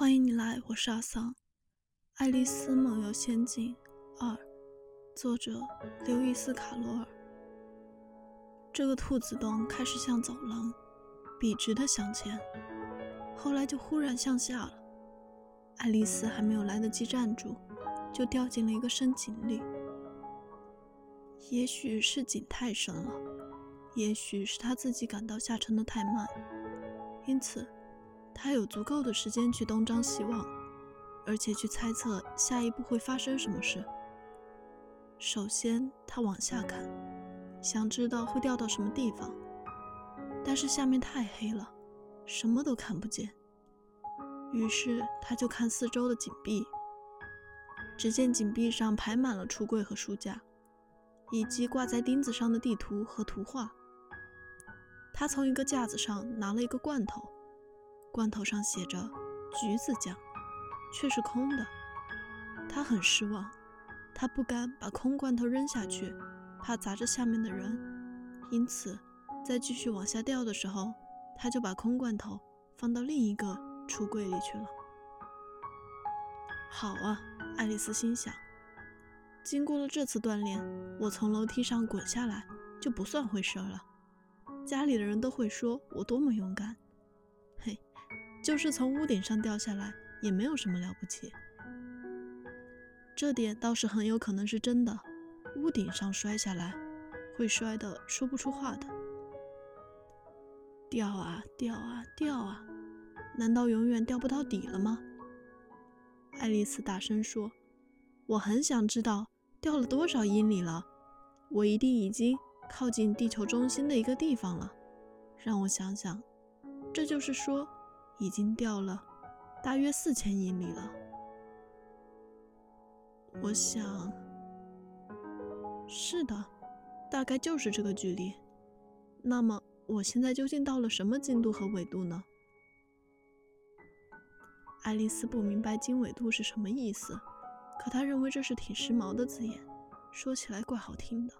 欢迎你来，我是阿桑，《爱丽丝梦游仙境二》，作者刘易斯·卡罗尔。这个兔子洞开始像走廊，笔直的向前，后来就忽然向下了。爱丽丝还没有来得及站住，就掉进了一个深井里。也许是井太深了，也许是她自己感到下沉的太慢，因此。他有足够的时间去东张西望，而且去猜测下一步会发生什么事。首先，他往下看，想知道会掉到什么地方，但是下面太黑了，什么都看不见。于是，他就看四周的井壁。只见井壁上排满了橱柜和书架，以及挂在钉子上的地图和图画。他从一个架子上拿了一个罐头。罐头上写着“橘子酱”，却是空的。他很失望，他不敢把空罐头扔下去，怕砸着下面的人。因此，在继续往下掉的时候，他就把空罐头放到另一个橱柜里去了。好啊，爱丽丝心想，经过了这次锻炼，我从楼梯上滚下来就不算回事了。家里的人都会说我多么勇敢。就是从屋顶上掉下来，也没有什么了不起。这点倒是很有可能是真的。屋顶上摔下来，会摔得说不出话的。掉啊掉啊掉啊，难道永远掉不到底了吗？爱丽丝大声说：“我很想知道掉了多少英里了。我一定已经靠近地球中心的一个地方了。让我想想，这就是说。”已经掉了大约四千英里了。我想，是的，大概就是这个距离。那么，我现在究竟到了什么经度和纬度呢？爱丽丝不明白经纬度是什么意思，可她认为这是挺时髦的字眼，说起来怪好听的。